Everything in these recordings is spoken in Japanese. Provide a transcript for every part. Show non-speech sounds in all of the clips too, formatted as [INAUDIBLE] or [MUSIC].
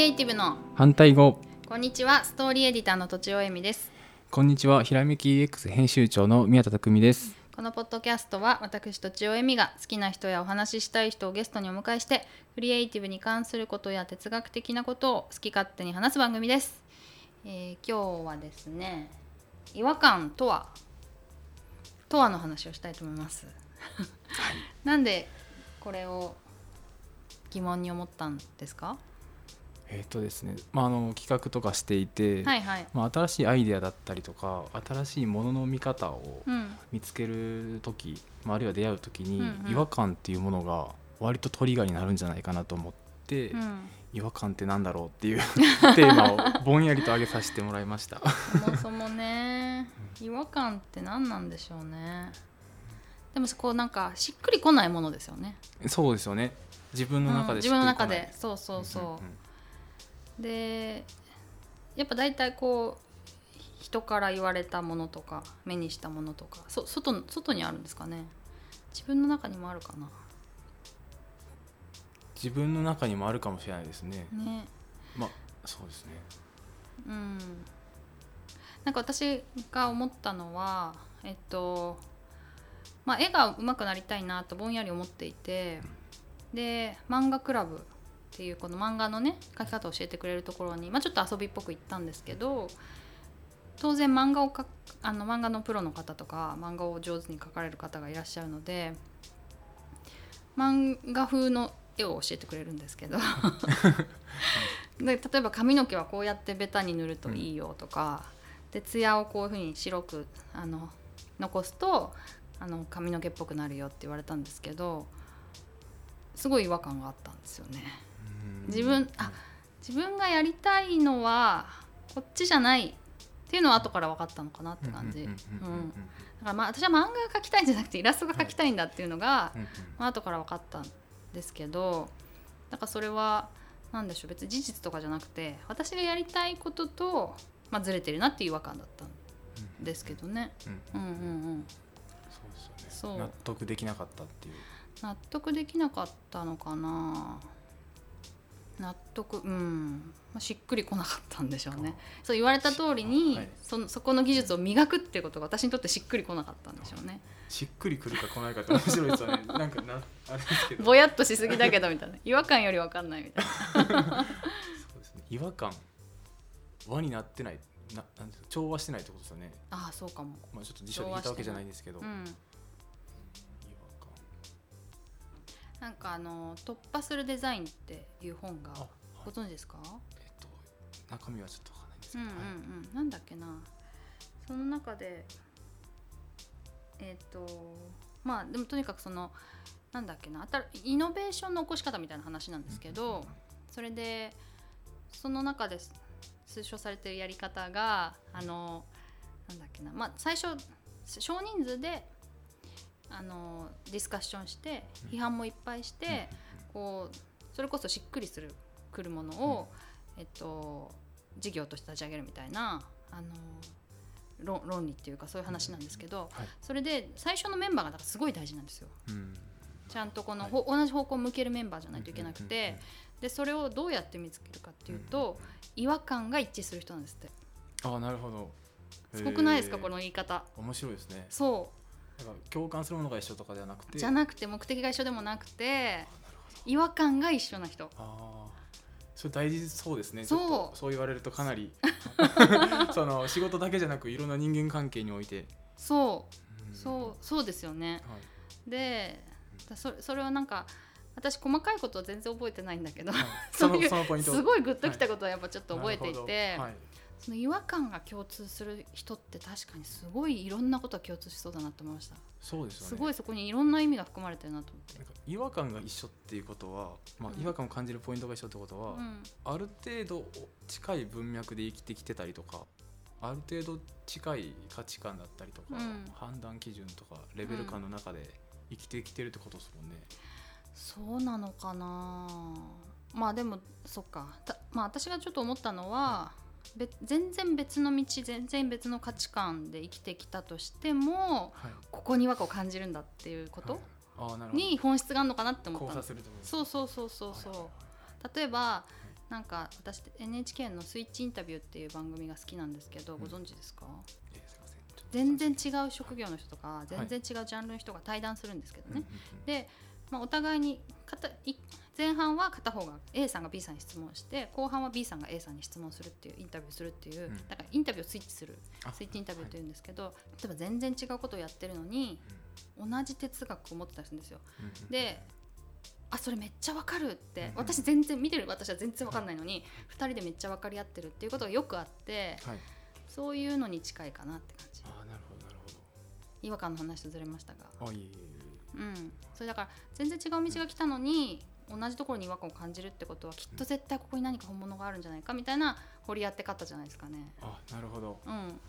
リエイティブの。反対語。こんにちはストーリーエディターのとちおえみです。こんにちはひらめき EX 編集長の宮田匠です。このポッドキャストは私とちおえみが好きな人やお話ししたい人をゲストにお迎えしてクリエイティブに関することや哲学的なことを好き勝手に話す番組です、えー今日はですね違和感とはとはの話をしたいと思います、[LAUGHS] なんでこれを疑問に思ったんですか？えっ、とですね、まあ、あの企画とかしていて、はいはい。まあ、新しいアイデアだったりとか新しいものの見方をうん。見つける時、まあ、あるいは出会う時に、うんうん。違和感っていうものが割とトリガーになるんじゃないかなと思って、うん。違和感ってなんだろうっていう [LAUGHS] テーマをぼんやりと挙げさせてもらいました。そもそもね違和感って何なんでしょうね。でもこうなんかしっくりこないものですよね。そうですよね。自分の中うんで自分の中で。そうそうそう、んんんでやっぱ大体こう人から言われたものとか目にしたものとかそ外外にあるんですかね？自分の中にもあるかな自分の中にもあるかもしれないですね。ねまあそうですね。うんなんか私が思ったのはえっとまあ絵が上手くなりたいなとぼんやり思っていてで漫画クラブっていうこの漫画のね描き方を教えてくれるところに、まあ、ちょっと遊びっぽく行ったんですけど当然漫画を描くあの漫画のプロの方とか漫画を上手に描かれる方がいらっしゃるので漫画風の絵を教えてくれるんですけど [LAUGHS] で例えば髪の毛はこうやってベタに塗るといいよとか、で艶をこういうふうに白くあの残すとあの髪の毛っぽくなるよって言われたんですけどすごい違和感があったんですよね。うん。自分あ自分がやりたいのはこっちじゃないっていうのは後から分かったのかなって感じ。だからまあ私は漫画が描きたいんじゃなくてイラストが描きたいんだっていうのが、まあ後から分かったんですけどだからそれは何でしょう別に事実とかじゃなくて私がやりたいことと、まあ、ずれてるなっていう違和感だったんですけどね。うんうん。うんうん、そうですそう。よね納得できなかったっていう。納得できなかったのかな納得うん、まあ、しっくりこなかったんでしょうね。そう言われた通りに、はい。そのそこの技術を磨くっていうことが私にとってしっくりこなかったんでしょうね。しっくりくるか来ないかって面白いですよね。[LAUGHS] なんかなあれですけど。ぼやっとしすぎだけどみたいな。違和感より分かんないみたいな。そうですね。違和感輪になってない。ななん調和してないってことですよね。ああそうかも。まあちょっと辞書で言ったわけじゃないんですけど、うんなんかあの突破するデザインっていう本がご存知ですか？えっと中身はちょっとわかんないんですうんうんけど、はい。うんなんだっけな。その中でえっ、とまあでもとにかくそのなんだっけな。あたイノベーションの起こし方みたいな話なんですけど、それでその中で推奨されてるやり方があのなんだっけな。まあ最初少人数であのディスカッションして批判もいっぱいして、こうそれこそしっくりするくるものを、えっと、事業として立ち上げるみたいなあの論論理っていうかそういう話なんですけど、はい。それで最初のメンバーがだからすごい大事なんですよ。うん。ちゃんとこの、はい。ほ同じ方向を向けるメンバーじゃないといけなくてでそれをどうやって見つけるかっていうと違和感が一致する人なんですって。ああなるほど。すごくないですかこの言い方。面白いですね。そなんか共感するものが一緒とかではなくて。うじゃなくて目的が一緒でもなくて違和感が一緒な人。ああそれ大事そうですね。そう。そう言われるとかなり。[LAUGHS] その仕事だけじゃなくいろんな人間関係において、そう。うん。そうそうですよね。はい。でだそそれはなんか私細かいことは全然覚えてないんだけど。はい。そ [LAUGHS] そうのいうすごいグッときたことはやっぱちょっと覚えていて、はいその違和感が共通する人って確かにすごいいろんなことが共通しそうだなと思いました。そうですよね。すごいそこにいろんな意味が含まれてるなと思って。違和感が一緒っていうことは、まあう、ん違和感を感じるポイントが一緒ってことは、うん。ある程度近い文脈で生きてきてたりとかある程度近い価値観だったりとか、うん。判断基準とかレベル感の中で生きてきてるってことですもんね。そうなのかな。まあでもそっか。たまあ私がちょっと思ったのは、べ全然別の道全然別の価値観で生きてきたとしてもはい。ここに違和感を感じるんだっていうこと、はい。に本質があるのかなって思ったの。交差すると思うそうそうそうそうそう。例えばなんか私 NHK の「スイッチインタビュー」っていう番組が好きなんですけど、うん。ご存知ですか？えーすいません。ちょっと全然違う職業の人とか全然違うジャンルの人が対談するんですけどね、で、まあ、お互いに片い前半は片方が A さんが B さんに質問して後半は B さんが A さんに質問するっていうインタビューするっていう、うん。だからインタビューをスイッチするあスイッチインタビューというんですけど、例えば全然違うことをやってるのに同じ哲学を持ってたりするんですよ。うんうん。うんであそれめっちゃわかるって、うん私全然見てる私は全然わかんないのに、2人でめっちゃ分かり合ってるっていうことがよくあってはい。そういうのに近いかなって感じ。ああなるほどなる違和感の話とずれましたが。ほどあいえいえいうん。それだから全然違う道が来たのに同じところに違和感を感じるってことはきっと絶対ここに何か本物があるんじゃないかみたいな掘り当て方じゃないですかね。えあなるほど。うん。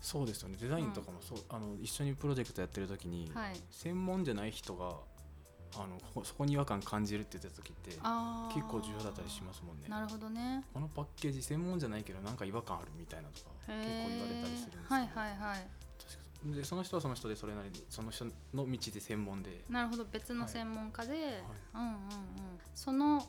そうですよね。デザインとかもそう、あの一緒にプロジェクトやってる時に、はい。専門じゃない人があのここそこに違和感感じるって言ってた時って結構重要だったりしますもんね。なるほどね。このパッケージ専門じゃないけどなんか違和感あるみたいなとか結構言われたりするんですけど、はいはいはいでその人はその人でそれなりにその人の道で専門で。なるほど。別の専門家で、い。うんうんうん。その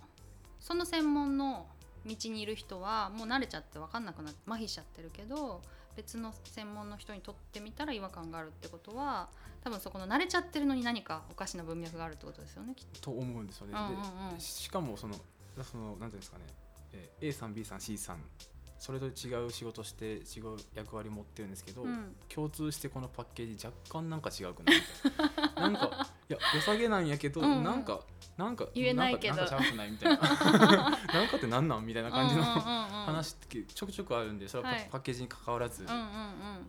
その専門の道にいる人はもう慣れちゃって分かんなくなって麻痺しちゃってるけど別の専門の人にとってみたら違和感があるってことは多分そこの慣れちゃってるのに何かおかしな文脈があるってことですよねきっと。と思うんですよね、うんうんうん。でしかもそのそのなんていうんですかね、えー A さん B さん C さんそれぞれ違う仕事して違う役割持ってるんですけど、うん。共通してこのパッケージ若干なんか違うくないみたいな。[LAUGHS] なんかいや良さげなんやけど、うんうん。なんかなんか言えないけど。なんかちゃうくないみたいな。[LAUGHS] なんかってなんなんみたいな感じの話ってちょくちょくあるんでそれはパ,、ッケージに関わらず、うんうんうん。あ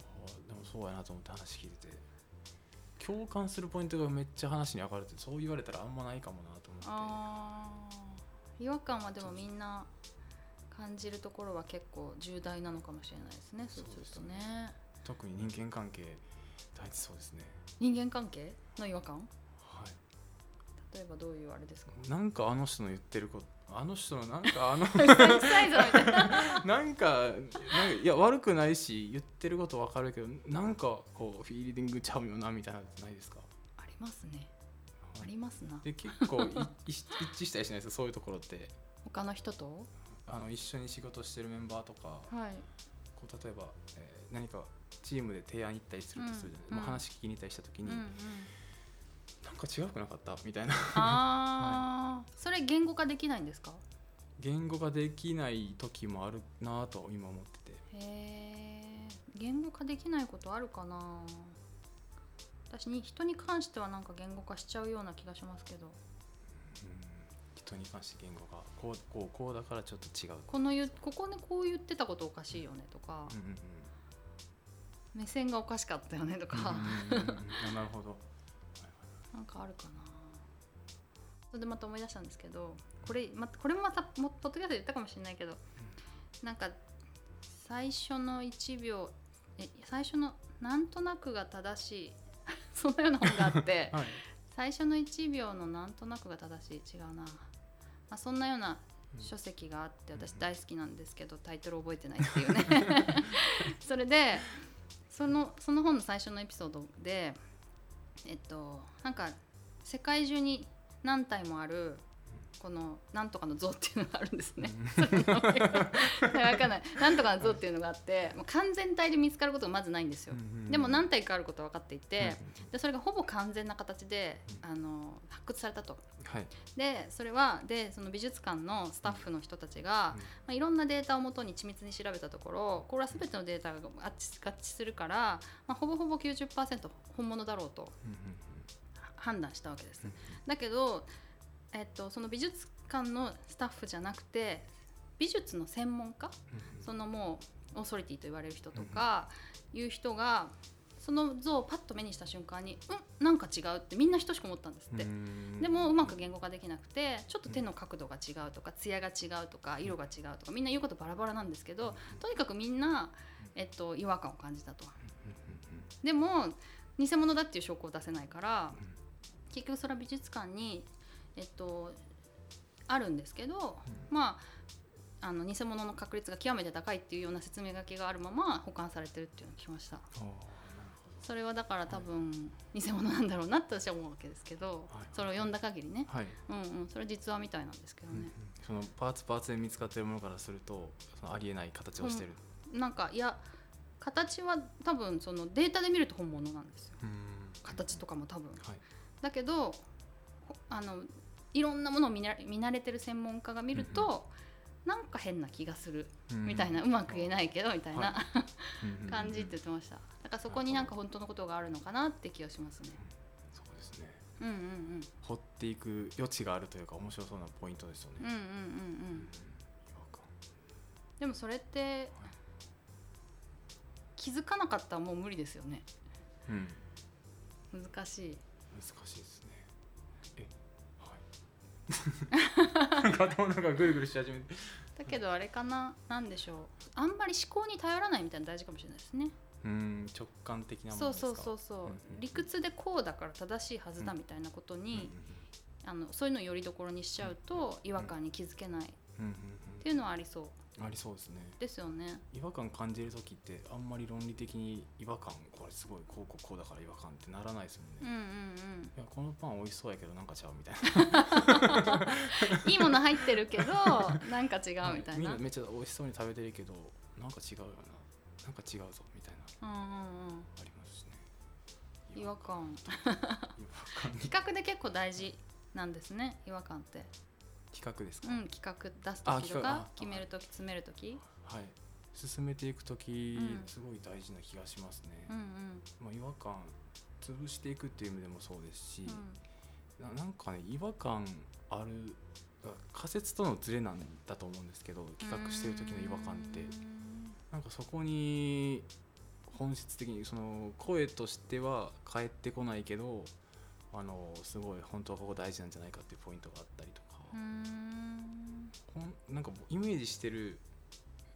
でもそうやなと思って話聞いてて。共感するポイントがめっちゃ話に上がるってそう言われたらあんまないかもなと思って。違和感はでもみんな感じるところは結構重大なのかもしれないですねそうするとね。特に人間関係大事そうですね。人間関係の違和感？は例えばどういうあれですか？いなんかあの人の言ってることあの人のなんかあのな [LAUGHS] [LAUGHS] なんかなんかいや悪くないし言ってることわかるけどなんかこうフィーリングちゃうよなみたいなのってないですか？ありますね。ありますな。で結構い [LAUGHS] い一致したりしないですか？そういうところって。他の人と？あの一緒に仕事してるメンバーとかはい。こう例えば、えー何かチームで提案行ったりするとするじゃない、うんまあ、話聞きに行ったりした時に、うんうん。なんか違うくなかった？みたいな。ああそれ言語化できないんですか？言語ができない時もあるなぁと今思ってて。へえ言語化できないことあるかな？私に人に関してはなんか言語化しちゃうような気がしますけど。うん人に関して言語がこうこうこうだからちょっと違う、この言ここでこう言ってたことおかしいよねとか、うんうんうん。目線がおかしかったよねとか、うんうんなるほど。なんかあるかな。それでまた思い出したんですけどこれ,、ま、これもまたもポッドキャストで言ったかもしれないけど、なんか最初の1秒え最初のなんとなくが正しい。[LAUGHS] そんなような本があって [LAUGHS] はい。最初の1秒のなんとなくが正しい。違うな、まあ、そんなようなうん。書籍があってうん私大好きなんですけどタイトル覚えてないっていうね。[LAUGHS] それでそのその本の最初のエピソードでえっとなんか世界中に何体もあるこのなんとかの像っていうのがあるんですね。分かん [LAUGHS] ない [LAUGHS] なんとかの像っていうのがあってもう完全体で見つかることがまずないんですよ。でも何体かあることは分かっていて、でそれがほぼ完全な形であの発掘されたと。はいでそれはでその美術館のスタッフの人たちが、まあ、いろんなデータをもとに緻密に調べたところこれは全てのデータが合致するから、まあ、ほぼほぼ90%本物だろうと判断したわけです。うんだけど、えっと、その美術館のスタッフじゃなくて美術の専門家？うん。そのもうオーソリティと言われる人とかいう人がその像をパッと目にした瞬間にうんなんか違うってみんな等しく思ったんですって。うん。でもうまく言語化できなくてちょっと手の角度が違うとか艶が違うとか色が違うとかみんな言うことバラバラなんですけどとにかくみんな、えっと、違和感を感じたと。でも偽物だっていう証拠を出せないから結局それは美術館に、えっと、あるんですけど、まああの偽物の確率が極めて高いっていうような説明書きがあるまま保管されてるっていうのを聞きました。それはだから多分偽物なんだろうなって私は思うわけですけど、はい。それを読んだ限りね、はい。うんうん、それ実話みたいなんですけどね、そのパーツパーツで見つかってるものからするとそのありえない形をしてる、なんかいや形は多分そのデータで見ると本物なんですよ。うん。形とかも多分。はい。だけどほあのいろんなものを見な見慣れてる専門家が見ると、なんか変な気がする。うん。みたいな、うまく言えないけどみたいな、[LAUGHS] うんうん感じって言ってました。だからそこになんか本当のことがあるのかなって気がしますね。そうですね。うんうんうん。掘っていく余地があるというか面白そうなポイントですよね、うんうんうんうん。でもそれって気づかなかったらもう無理ですよね。うん。難しい。難しいですね [LAUGHS] 頭の中ぐるぐるし始めて。だけどあれかななんでしょう。あんまり思考に頼らないみたいなの大事かもしれないですね。うん直感的なものですか？そうそうそうそう、うんうん理屈でこうだから正しいはずだみたいなことに、あのそういうのをよりどころにしちゃうと違和感に気づけない。っうんうん。ていうのはありそう。うんありそうですね。ですよね。違和感感じる時ってあんまり論理的に違和感これすごいこうこうこうだから違和感ってならないですもんね、うんうんいやこのパン美味しそうやけどなんかちゃうみたいな。うんいいもの入ってるけどなんか違うみたいな。みんなめっちゃ美味しそうに食べてるけどなんか違うよな。なんか違うぞみたいな。うんうんうん。ありますしね。違和感。違和感。[LAUGHS] 企画で結構大事なんですね違和感って。企画ですか、うん企画出すあ時とか決める時詰める時。はい。進めていく時、うん。すごい大事な気がしますね、うんうん。まあ、違和感潰していくっていう意味でもそうですし、うん。ななんかね違和感ある仮説とのズレなんだと思うんですけど企画してる時の違和感って。うん。なんかそこに本質的にその声としては返ってこないけどあのすごい本当はここ大事なんじゃないかっていうポイントがあったりとか、うん。なんかイメージしてる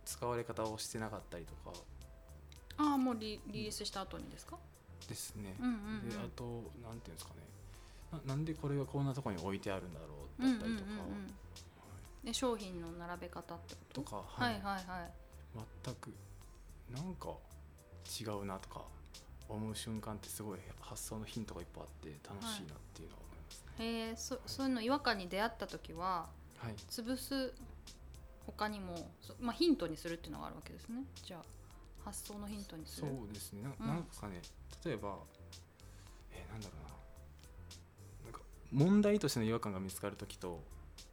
使われ方をしてなかったりとか。ああもうリリリースした後にですか？ですね。うんうんうん。であとなんていうんですかね。ななんでこれがこんなところに置いてあるんだろううんうんうんだったりとか、うんで商品の並べ方ってこと？とか、はい。はいはい全くなんか違うなとか思う瞬間ってすごい発想のヒントがいっぱいあって楽しいなっていうのは。思い。へえそそういうの違和感に出会った時ははい、潰す他にもそまあヒントにするっていうのがあるわけですね。じゃあ発想のヒントにすそるうですね。な,、うん。なんかね例えばえーなんだろうな。なんか問題としての違和感が見つかる時と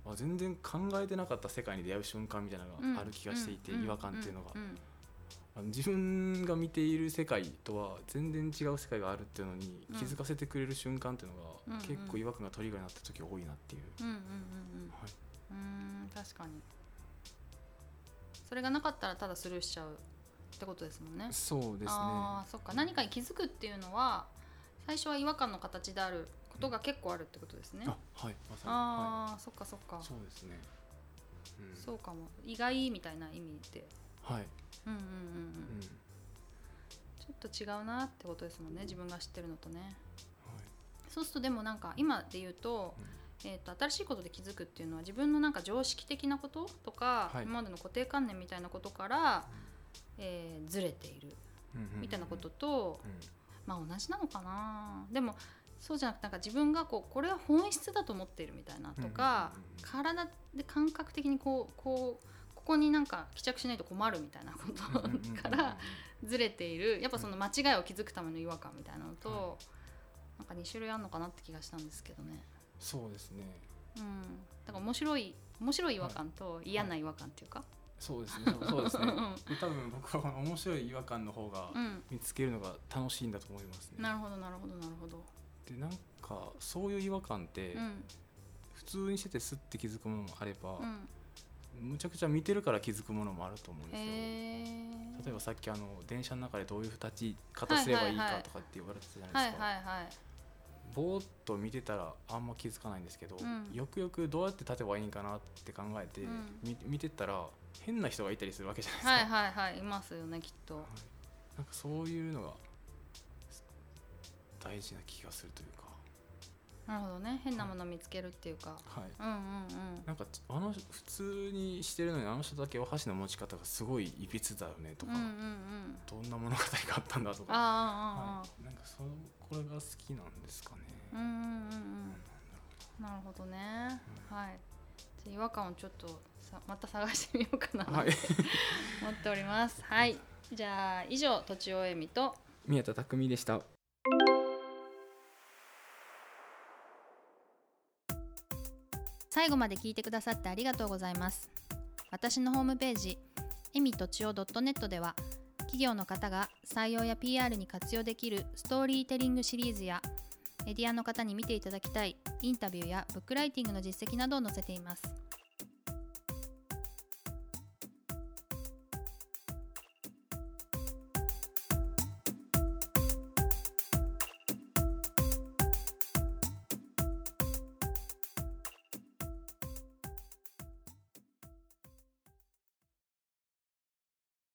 あ全然考えてなかった世界に出会う瞬間みたいなのがある気がしていて、うん。違和感っていうのが、んんあの自分が見ている世界とは全然違う世界があるっていうのにうん。気づかせてくれる瞬間っていうのが、うんうん。結構違和感がトリガーになった時多いなっていう、うんうんうんうん。はい、うんうん確かに。それがなかったらただスルーしちゃうってことですもんね。そうですね。あーそっか。何かに気づくっていうのは最初は違和感の形であることが結構あるってことですね、あはい。まさに。ああ、そっかそっか。はい、そうですね、うん、そうかも。意外みたいな意味で。はい、うんうんと違うなってことですもんね自分が知ってるのとね。はい。そうするとでもなんか今で言うと,、えー、と新しいことで気づくっていうのは自分のなんか常識的なこととか、はい。今までの固定観念みたいなことから、えーずれているうんうんうんみたいなことと、うん。まあ同じなのかな。でもそうじゃなくてなんか自分がこうこれは本質だと思っているみたいなとか、うんうんうん体で感覚的にこうこうここになんか帰着しないと困るみたいなことうんうんうんうんからずれているやっぱその間違いを気づくための違和感みたいなのと、はなんか2種類あるのかなって気がしたんですけどね。そうですね。うん、だから面白い面白い違和感と嫌な違和感っていうか、そうですね。そうですね。うん。多分僕は面白い違和感の方がうん、見つけるのが楽しいんだと思いますね、なるほどなるほどなるほど。でなんかそういう違和感ってうん。普通にしててスッて気づくものもあれば、うん、むちゃくちゃ見てるから気づくものもあると思うんですよ。例えばさっきあの電車の中でどういう立ち方すればいいかとかって言われてたじゃなはいいですか、はいはい。ぼーっと見てたらあんま気づかないんですけど、うん。よくよくどうやって立てばいいんかなって考えて、うん。み見てったら変な人がいたりするわけじゃないですか、はいはいはいいますよねきっと。なんかそういうのが大事な気がするというか、なるほどね変なもの見つけるっていうか。はい、うんうんうん。なんかあの普通にしてるのにあの人だけお箸の持ち方がすごいいびつだよねとか、うんうんうん。どんな物語があったんだとか、あああああはい、なんかそこれが好きなんですかね。あ。うんうんうんうん。なるほどね。はい。じゃあ違和感をちょっとさまた探してみようかなはい [LAUGHS] 思っておりますはいじゃあ以上とちおえみと宮田匠でした最後まで聞いてくださってありがとうございます。私のホームページえみとちお .net では企業の方が採用や PR に活用できるストーリーテリングシリーズやメディアの方に見ていただきたいインタビューやブックライティングの実績などを載せています。